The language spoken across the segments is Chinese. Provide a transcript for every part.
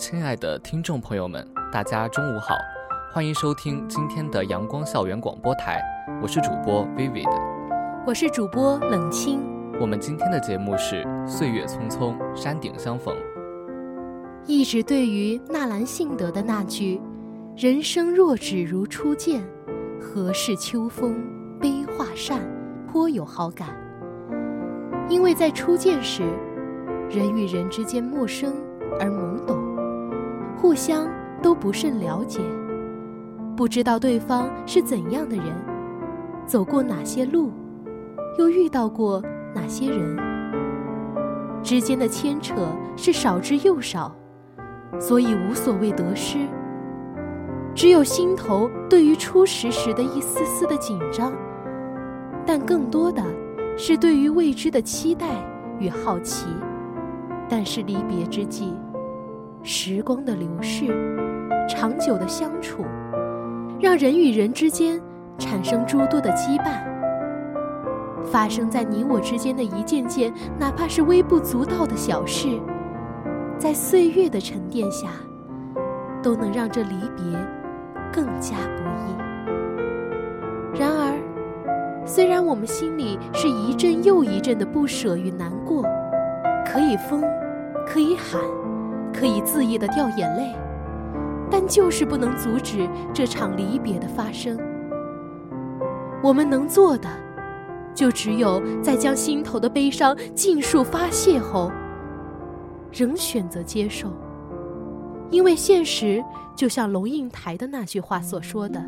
亲爱的听众朋友们，大家中午好，欢迎收听今天的阳光校园广播台，我是主播 Vivid，我是主播冷清。我们今天的节目是《岁月匆匆，山顶相逢》。一直对于纳兰性德的那句“人生若只如初见，何事秋风悲画扇”颇有好感，因为在初见时，人与人之间陌生。而懵懂，互相都不甚了解，不知道对方是怎样的人，走过哪些路，又遇到过哪些人，之间的牵扯是少之又少，所以无所谓得失，只有心头对于初识时的一丝丝的紧张，但更多的是对于未知的期待与好奇。但是离别之际。时光的流逝，长久的相处，让人与人之间产生诸多的羁绊。发生在你我之间的一件件，哪怕是微不足道的小事，在岁月的沉淀下，都能让这离别更加不易。然而，虽然我们心里是一阵又一阵的不舍与难过，可以疯，可以喊。可以恣意的掉眼泪，但就是不能阻止这场离别的发生。我们能做的，就只有在将心头的悲伤尽数发泄后，仍选择接受。因为现实就像龙应台的那句话所说的：“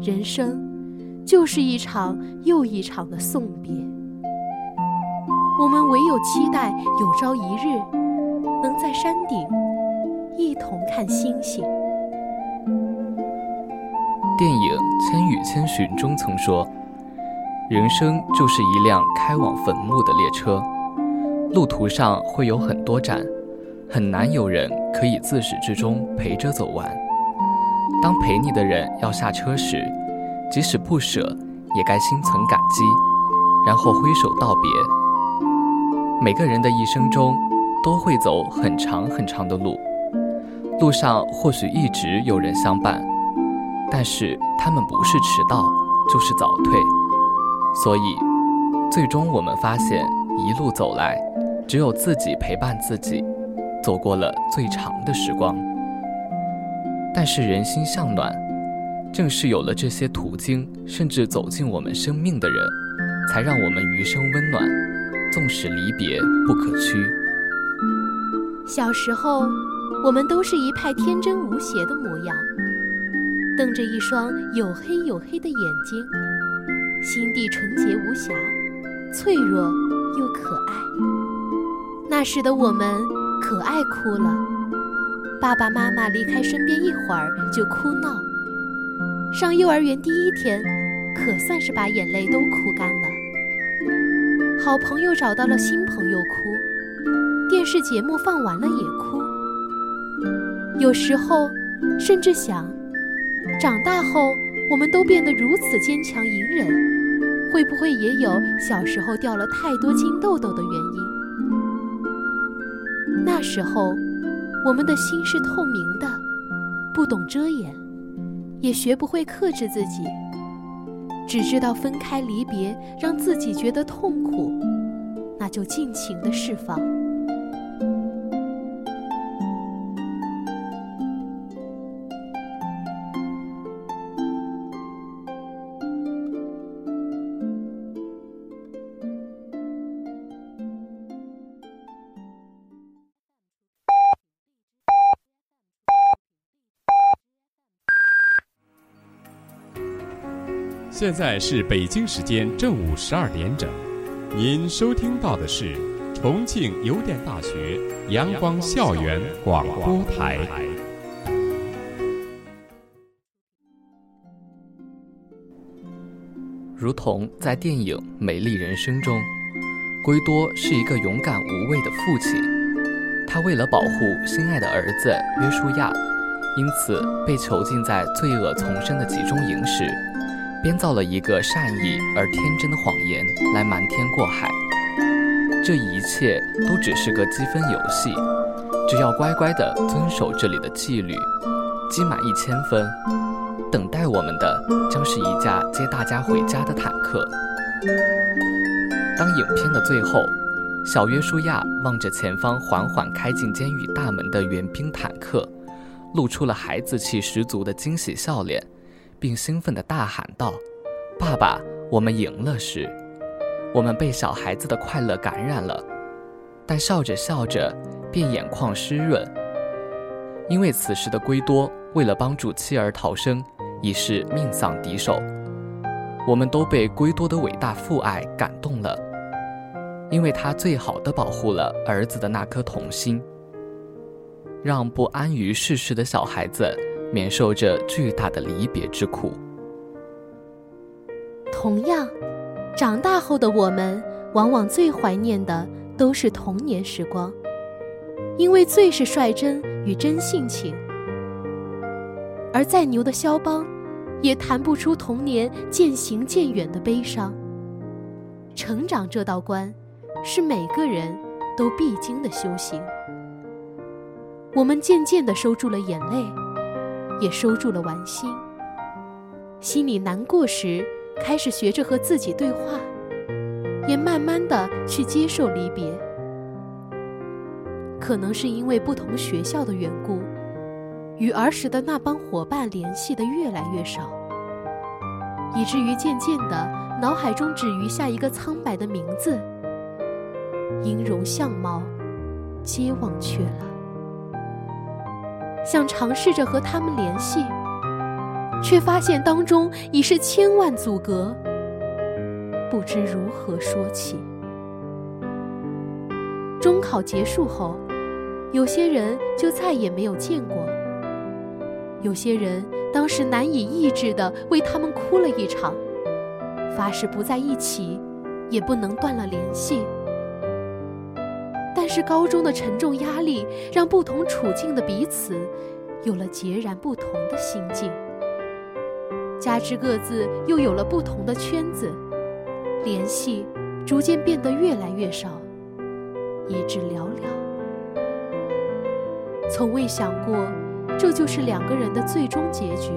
人生就是一场又一场的送别。”我们唯有期待有朝一日。能在山顶一同看星星。电影《千与千寻》中曾说：“人生就是一辆开往坟墓的列车，路途上会有很多站，很难有人可以自始至终陪着走完。当陪你的人要下车时，即使不舍，也该心存感激，然后挥手道别。每个人的一生中。”都会走很长很长的路，路上或许一直有人相伴，但是他们不是迟到，就是早退。所以，最终我们发现，一路走来，只有自己陪伴自己，走过了最长的时光。但是人心向暖，正是有了这些途经，甚至走进我们生命的人，才让我们余生温暖，纵使离别不可屈。小时候，我们都是一派天真无邪的模样，瞪着一双黝黑黝黑的眼睛，心地纯洁无瑕，脆弱又可爱。那时的我们可爱哭了，爸爸妈妈离开身边一会儿就哭闹。上幼儿园第一天，可算是把眼泪都哭干了。好朋友找到了新朋友哭。电视节目放完了也哭，有时候甚至想，长大后我们都变得如此坚强隐忍，会不会也有小时候掉了太多金豆豆的原因？那时候我们的心是透明的，不懂遮掩，也学不会克制自己，只知道分开离别让自己觉得痛苦，那就尽情的释放。现在是北京时间正午十二点整。您收听到的是重庆邮电大学阳光校园广播台。如同在电影《美丽人生》中，圭多是一个勇敢无畏的父亲，他为了保护心爱的儿子约书亚，因此被囚禁在罪恶丛生的集中营时。编造了一个善意而天真的谎言来瞒天过海，这一切都只是个积分游戏，只要乖乖地遵守这里的纪律，积满一千分，等待我们的将是一架接大家回家的坦克。当影片的最后，小约书亚望着前方缓缓开进监狱大门的援兵坦克，露出了孩子气十足的惊喜笑脸。并兴奋地大喊道：“爸爸，我们赢了！”时，我们被小孩子的快乐感染了，但笑着笑着便眼眶湿润，因为此时的圭多为了帮助妻儿逃生，已是命丧敌手。我们都被圭多的伟大父爱感动了，因为他最好的保护了儿子的那颗童心，让不安于世事的小孩子。免受着巨大的离别之苦。同样，长大后的我们，往往最怀念的都是童年时光，因为最是率真与真性情。而再牛的肖邦，也弹不出童年渐行渐远的悲伤。成长这道关，是每个人都必经的修行。我们渐渐地收住了眼泪。也收住了玩心，心里难过时，开始学着和自己对话，也慢慢的去接受离别。可能是因为不同学校的缘故，与儿时的那帮伙伴联系的越来越少，以至于渐渐的，脑海中只余下一个苍白的名字，音容相貌皆忘却了。想尝试着和他们联系，却发现当中已是千万阻隔，不知如何说起。中考结束后，有些人就再也没有见过，有些人当时难以抑制的为他们哭了一场，发誓不在一起，也不能断了联系。但是高中的沉重压力，让不同处境的彼此，有了截然不同的心境。加之各自又有了不同的圈子，联系逐渐变得越来越少，以致寥寥。从未想过，这就是两个人的最终结局。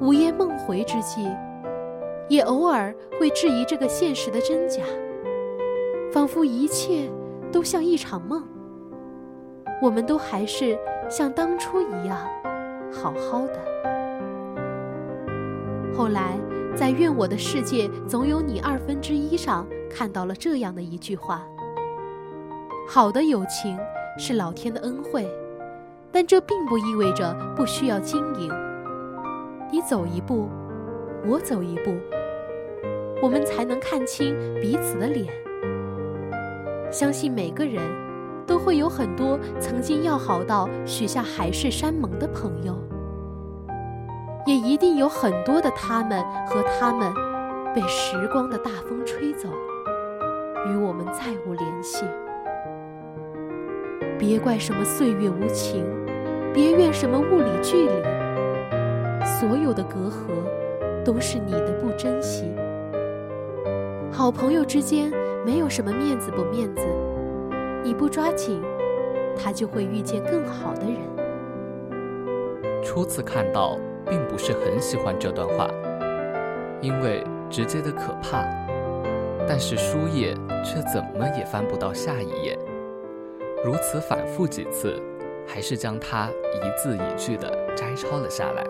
午夜梦回之际，也偶尔会质疑这个现实的真假，仿佛一切。都像一场梦，我们都还是像当初一样好好的。后来，在《愿我的世界总有你二分之一》上看到了这样的一句话：好的友情是老天的恩惠，但这并不意味着不需要经营。你走一步，我走一步，我们才能看清彼此的脸。相信每个人都会有很多曾经要好到许下海誓山盟的朋友，也一定有很多的他们和他们被时光的大风吹走，与我们再无联系。别怪什么岁月无情，别怨什么物理距离，所有的隔阂都是你的不珍惜。好朋友之间。没有什么面子不面子，你不抓紧，他就会遇见更好的人。初次看到，并不是很喜欢这段话，因为直接的可怕。但是书页却怎么也翻不到下一页，如此反复几次，还是将它一字一句的摘抄了下来。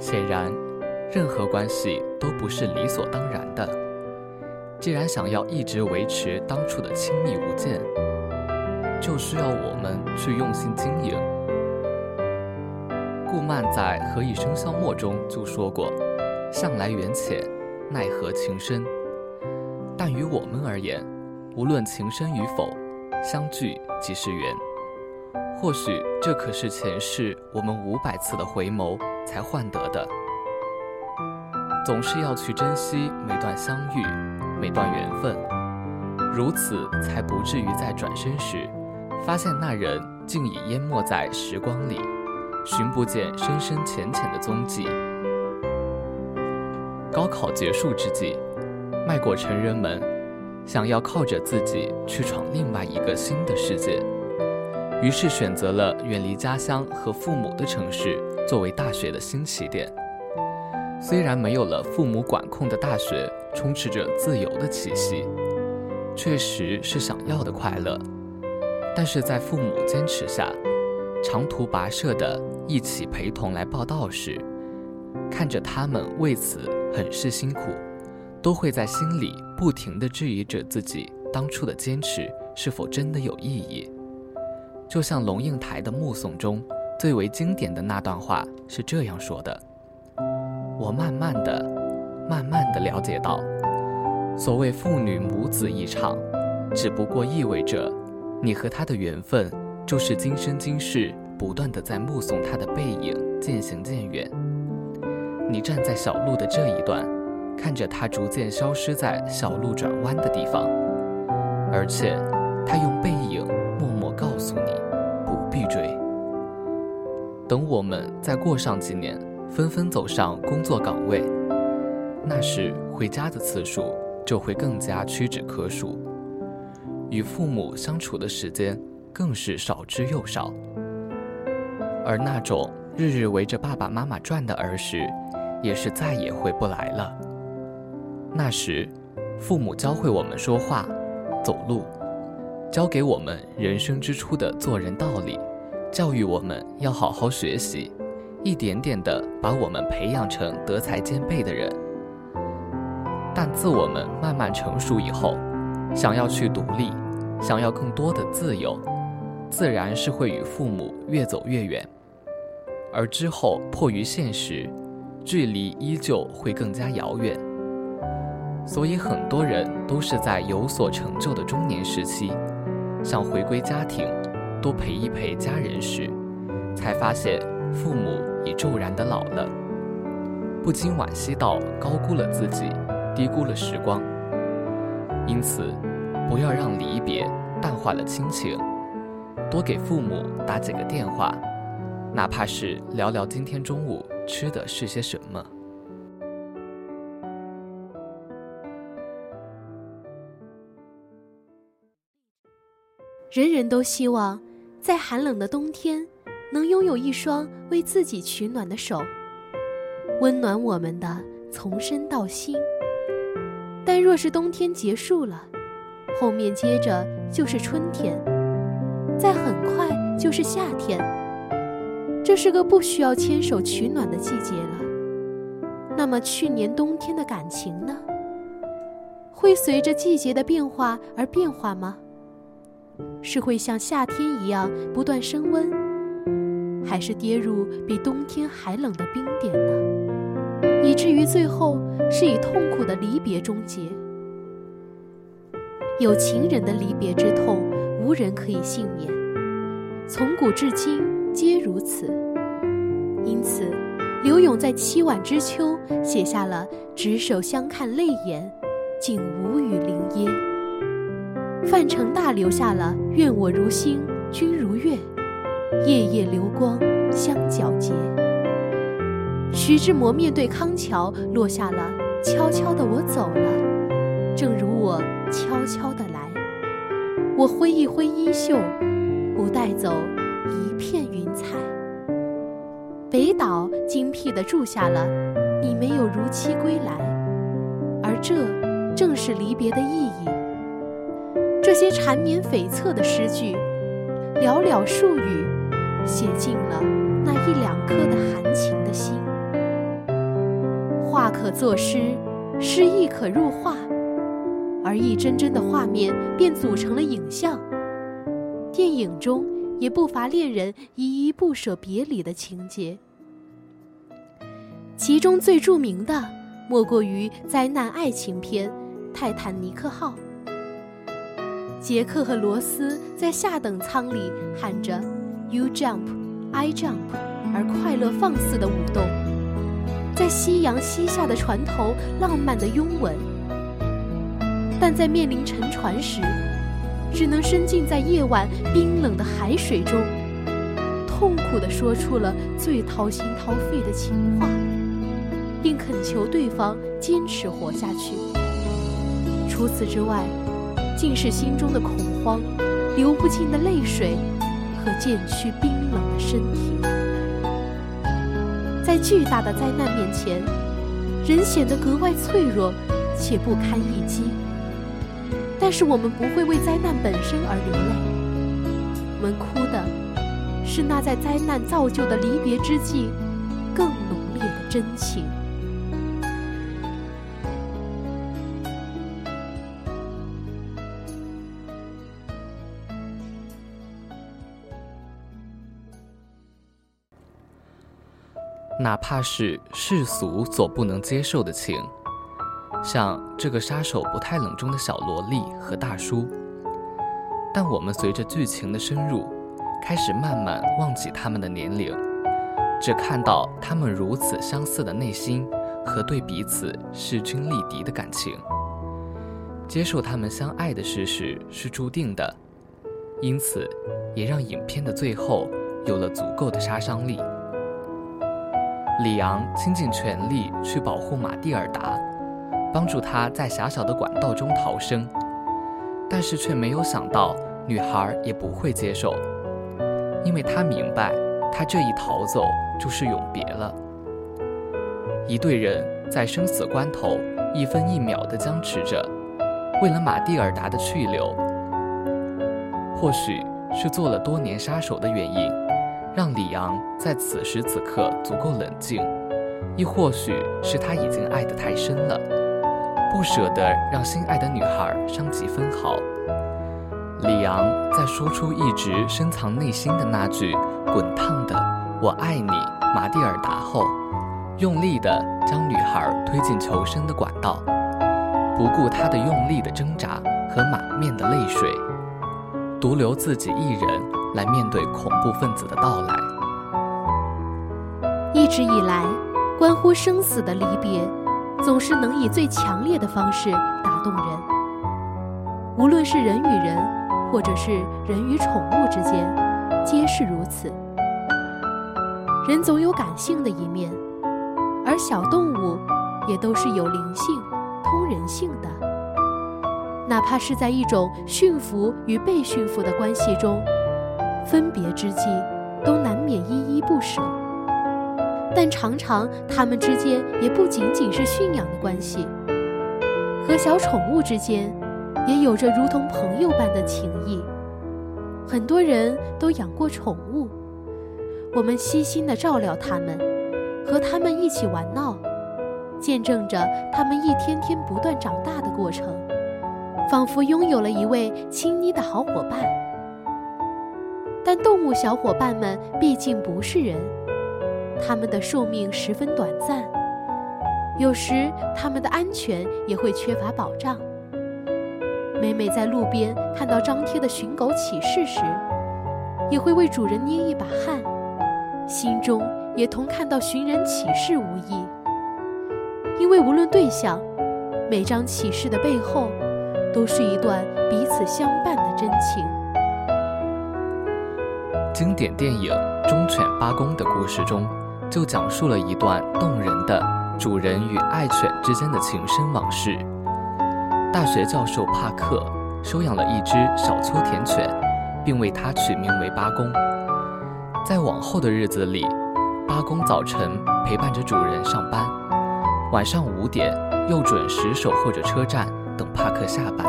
显然，任何关系都不是理所当然的。既然想要一直维持当初的亲密无间，就需要我们去用心经营。顾漫在《何以笙箫默》中就说过：“向来缘浅，奈何情深。”但于我们而言，无论情深与否，相聚即是缘。或许这可是前世我们五百次的回眸才换得的。总是要去珍惜每段相遇，每段缘分，如此才不至于在转身时，发现那人竟已淹没在时光里，寻不见深深浅浅的踪迹。高考结束之际，迈过成人门，想要靠着自己去闯另外一个新的世界。于是选择了远离家乡和父母的城市作为大学的新起点。虽然没有了父母管控的大学充斥着自由的气息，确实是想要的快乐，但是在父母坚持下，长途跋涉的一起陪同来报道时，看着他们为此很是辛苦，都会在心里不停地质疑着自己当初的坚持是否真的有意义。就像龙应台的《目送》中最为经典的那段话是这样说的：“我慢慢的、慢慢的了解到，所谓父女母子一场，只不过意味着，你和他的缘分就是今生今世不断的在目送他的背影渐行渐远。你站在小路的这一段，看着他逐渐消失在小路转弯的地方，而且他用背影。”默默告诉你，不必追。等我们再过上几年，纷纷走上工作岗位，那时回家的次数就会更加屈指可数，与父母相处的时间更是少之又少。而那种日日围着爸爸妈妈转的儿时，也是再也回不来了。那时，父母教会我们说话、走路。教给我们人生之初的做人道理，教育我们要好好学习，一点点的把我们培养成德才兼备的人。但自我们慢慢成熟以后，想要去独立，想要更多的自由，自然是会与父母越走越远。而之后迫于现实，距离依旧会更加遥远。所以很多人都是在有所成就的中年时期。想回归家庭，多陪一陪家人时，才发现父母已骤然的老了，不禁惋惜到高估了自己，低估了时光。因此，不要让离别淡化了亲情，多给父母打几个电话，哪怕是聊聊今天中午吃的是些什么。人人都希望，在寒冷的冬天，能拥有一双为自己取暖的手，温暖我们的从身到心。但若是冬天结束了，后面接着就是春天，再很快就是夏天，这是个不需要牵手取暖的季节了。那么去年冬天的感情呢？会随着季节的变化而变化吗？是会像夏天一样不断升温，还是跌入比冬天还冷的冰点呢？以至于最后是以痛苦的离别终结。有情人的离别之痛，无人可以幸免，从古至今皆如此。因此，柳永在凄婉之秋写下了“执手相看泪眼，竟无语凝噎”。范成大留下了“愿我如星，君如月，夜夜流光相皎洁”。徐志摩面对康桥落下了“悄悄的我走了，正如我悄悄的来，我挥一挥衣袖，不带走一片云彩。”北岛精辟地注下了“你没有如期归来”，而这正是离别的意义。这些缠绵悱恻的诗句，寥寥数语，写尽了那一两颗的含情的心。画可作诗，诗亦可入画，而一帧帧的画面便组成了影像。电影中也不乏恋人依依不舍别离的情节，其中最著名的，莫过于灾难爱情片《泰坦尼克号。杰克和罗斯在下等舱里喊着 “You jump, I jump”，而快乐放肆地舞动，在夕阳西下的船头浪漫的拥吻。但在面临沉船时，只能深浸在夜晚冰冷的海水中，痛苦地说出了最掏心掏肺的情话，并恳求对方坚持活下去。除此之外。竟是心中的恐慌，流不尽的泪水和渐趋冰冷的身体。在巨大的灾难面前，人显得格外脆弱且不堪一击。但是我们不会为灾难本身而流泪，我们哭的是那在灾难造就的离别之际更浓烈的真情。哪怕是世俗所不能接受的情，像这个杀手不太冷中的小萝莉和大叔，但我们随着剧情的深入，开始慢慢忘记他们的年龄，只看到他们如此相似的内心和对彼此势均力敌的感情，接受他们相爱的事实是注定的，因此也让影片的最后有了足够的杀伤力。里昂倾尽全力去保护马蒂尔达，帮助她在狭小的管道中逃生，但是却没有想到女孩也不会接受，因为他明白，他这一逃走就是永别了。一队人在生死关头一分一秒地僵持着，为了马蒂尔达的去留，或许是做了多年杀手的原因。让里昂在此时此刻足够冷静，亦或许是他已经爱得太深了，不舍得让心爱的女孩伤及分毫。里昂在说出一直深藏内心的那句滚烫的“我爱你，马蒂尔达”后，用力地将女孩推进求生的管道，不顾她的用力的挣扎和满面的泪水，独留自己一人。来面对恐怖分子的到来。一直以来，关乎生死的离别，总是能以最强烈的方式打动人。无论是人与人，或者是人与宠物之间，皆是如此。人总有感性的一面，而小动物也都是有灵性、通人性的。哪怕是在一种驯服与被驯服的关系中。分别之际，都难免依依不舍。但常常，他们之间也不仅仅是驯养的关系，和小宠物之间，也有着如同朋友般的情谊。很多人都养过宠物，我们悉心地照料它们，和它们一起玩闹，见证着它们一天天不断长大的过程，仿佛拥有了一位亲昵的好伙伴。但动物小伙伴们毕竟不是人，它们的寿命十分短暂，有时它们的安全也会缺乏保障。每每在路边看到张贴的寻狗启事时，也会为主人捏一把汗，心中也同看到寻人启事无异。因为无论对象，每张启事的背后，都是一段彼此相伴的真情。经典电影《忠犬八公》的故事中，就讲述了一段动人的主人与爱犬之间的情深往事。大学教授帕克收养了一只小秋田犬，并为它取名为八公。在往后的日子里，八公早晨陪伴着主人上班，晚上五点又准时守候着车站等帕克下班，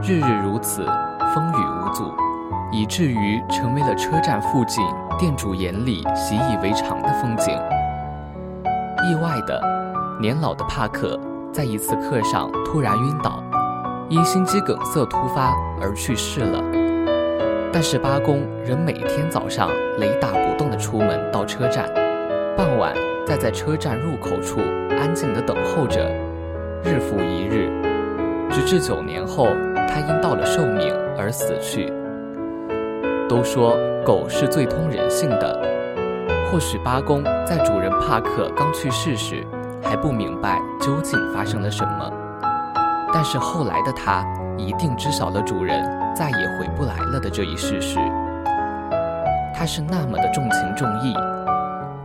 日日如此，风雨无阻。以至于成为了车站附近店主眼里习以为常的风景。意外的，年老的帕克在一次课上突然晕倒，因心肌梗塞突发而去世了。但是八公仍每天早上雷打不动地出门到车站，傍晚再在车站入口处安静地等候着。日复一日，直至九年后，他因到了寿命而死去。都说狗是最通人性的，或许八公在主人帕克刚去世时还不明白究竟发生了什么，但是后来的他一定知晓了主人再也回不来了的这一事实。他是那么的重情重义，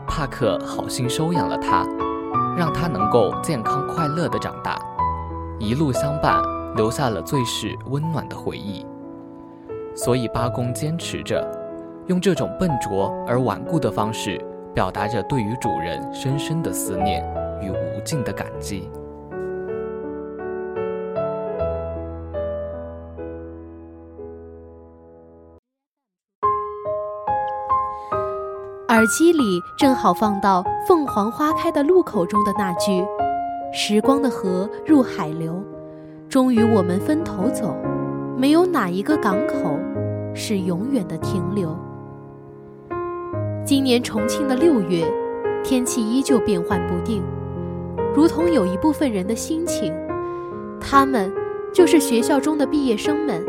帕克好心收养了他，让他能够健康快乐的长大，一路相伴，留下了最是温暖的回忆。所以八公坚持着，用这种笨拙而顽固的方式，表达着对于主人深深的思念与无尽的感激。耳机里正好放到“凤凰花开的路口”中的那句：“时光的河入海流，终于我们分头走，没有哪一个港口是永远的停留。”今年重庆的六月，天气依旧变幻不定，如同有一部分人的心情，他们就是学校中的毕业生们，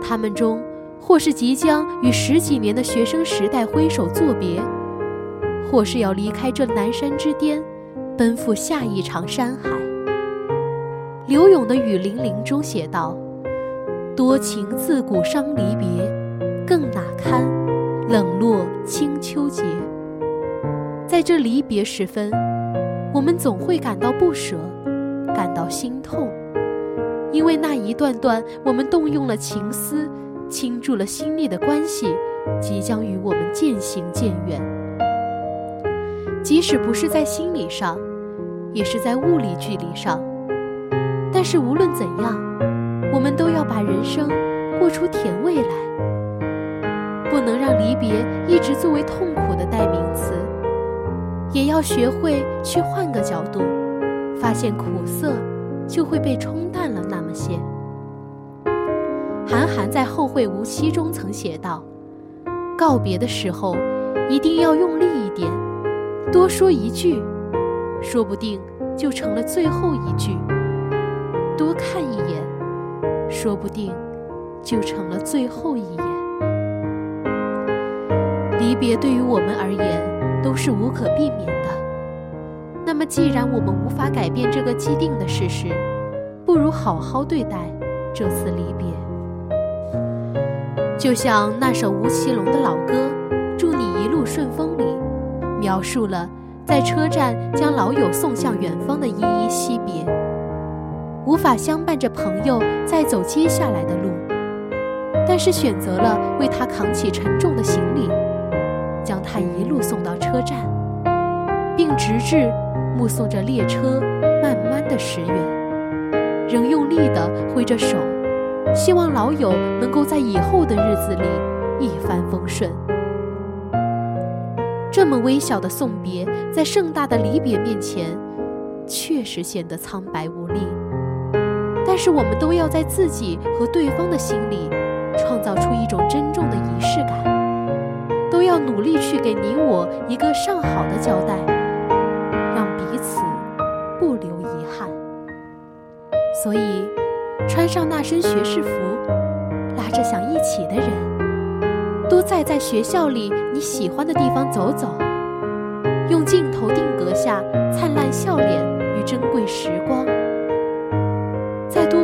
他们中。或是即将与十几年的学生时代挥手作别，或是要离开这南山之巅，奔赴下一场山海。刘勇的《雨霖铃》中写道：“多情自古伤离别，更哪堪冷落清秋节。”在这离别时分，我们总会感到不舍，感到心痛，因为那一段段我们动用了情思。倾注了心力的关系，即将与我们渐行渐远。即使不是在心理上，也是在物理距离上。但是无论怎样，我们都要把人生过出甜味来，不能让离别一直作为痛苦的代名词，也要学会去换个角度，发现苦涩就会被冲淡了那么些。韩寒在《后会无期》中曾写道：“告别的时候，一定要用力一点，多说一句，说不定就成了最后一句；多看一眼，说不定就成了最后一眼。”离别对于我们而言都是无可避免的。那么，既然我们无法改变这个既定的事实，不如好好对待这次离别。就像那首吴奇隆的老歌《祝你一路顺风》里，描述了在车站将老友送向远方的依依惜别，无法相伴着朋友再走接下来的路，但是选择了为他扛起沉重的行李，将他一路送到车站，并直至目送着列车慢慢的驶远，仍用力地挥着手。希望老友能够在以后的日子里一帆风顺。这么微小的送别，在盛大的离别面前，确实显得苍白无力。是我们都要在自己和对方的心里，创造出一种珍重的仪式感，都要努力去给你我一个上好的交代，让彼此不留遗憾。所以。穿上那身学士服，拉着想一起的人，多再在学校里你喜欢的地方走走，用镜头定格下灿烂笑脸与珍贵时光，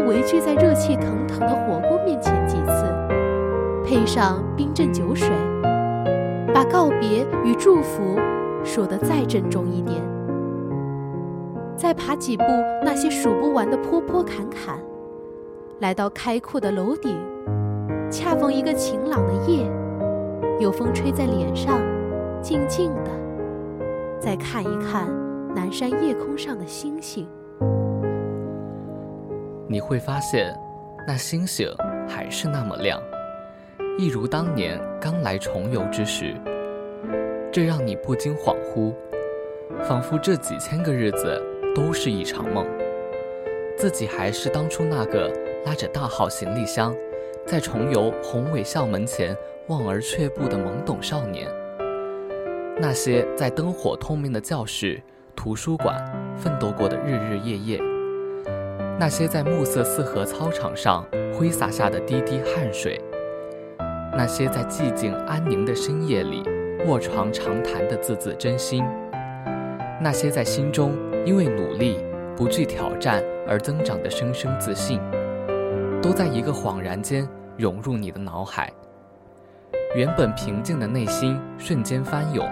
围聚在热气腾腾的火锅面前几次，配上冰镇酒水，把告别与祝福说得再郑重一点，再爬几步那些数不完的坡坡坎坎。来到开阔的楼顶，恰逢一个晴朗的夜，有风吹在脸上，静静的。再看一看南山夜空上的星星，你会发现，那星星还是那么亮，一如当年刚来重游之时。这让你不禁恍惚，仿佛这几千个日子都是一场梦，自己还是当初那个。拉着大号行李箱，在重游宏伟校门前望而却步的懵懂少年。那些在灯火通明的教室、图书馆奋斗过的日日夜夜，那些在暮色四合操场上挥洒下的滴滴汗水，那些在寂静安宁的深夜里卧床长谈的字字真心，那些在心中因为努力不惧挑战而增长的生生自信，都在一个恍然间涌入你的脑海。原本平静的内心瞬间翻涌，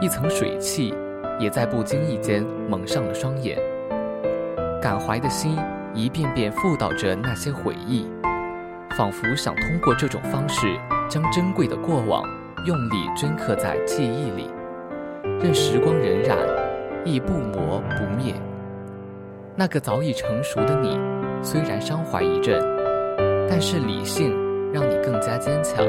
一层水汽也在不经意间蒙上了双眼。感怀的心一遍遍复导着那些回忆，仿佛想通过这种方式，将珍贵的过往用力镌刻在记忆里，任时光荏苒，亦不磨不灭。那个早已成熟的你，虽然伤怀一阵，但是理性让你更加坚强。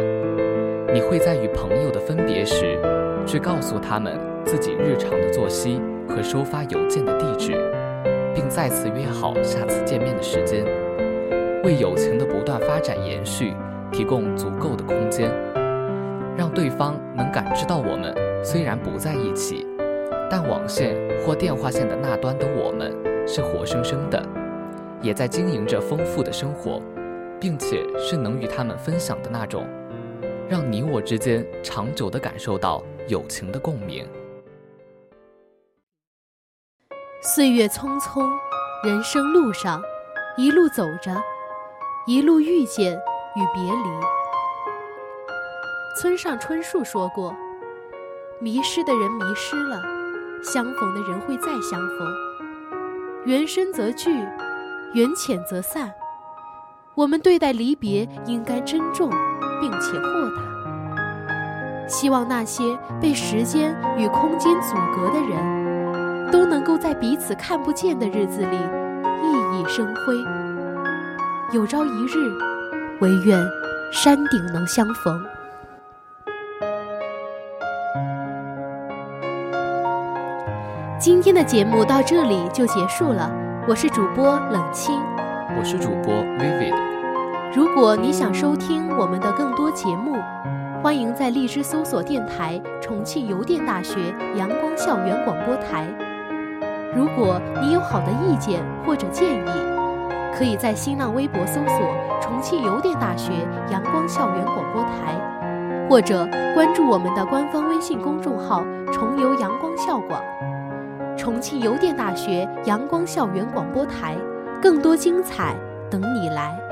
你会在与朋友的分别时，去告诉他们自己日常的作息和收发邮件的地址。并再次约好下次见面的时间，为友情的不断发展延续提供足够的空间，让对方能感知到我们虽然不在一起，但网线或电话线的那端的我们是活生生的，也在经营着丰富的生活，并且是能与他们分享的那种，让你我之间长久地感受到友情的共鸣。岁月匆匆，人生路上，一路走着，一路遇见与别离。村上春树说过：“迷失的人迷失了，相逢的人会再相逢。缘深则聚，缘浅则散。我们对待离别应该珍重，并且豁达。希望那些被时间与空间阻隔的人。”都能够在彼此看不见的日子里熠熠生辉。有朝一日，唯愿山顶能相逢。今天的节目到这里就结束了，我是主播冷清，我是主播 Vivid。如果你想收听我们的更多节目，欢迎在荔枝搜索电台重庆邮电大学阳光校园广播台。如果你有好的意见或者建议，可以在新浪微博搜索“重庆邮电大学阳光校园广播台”，或者关注我们的官方微信公众号“重邮阳光校广”。重庆邮电大学阳光校园广播台，更多精彩等你来。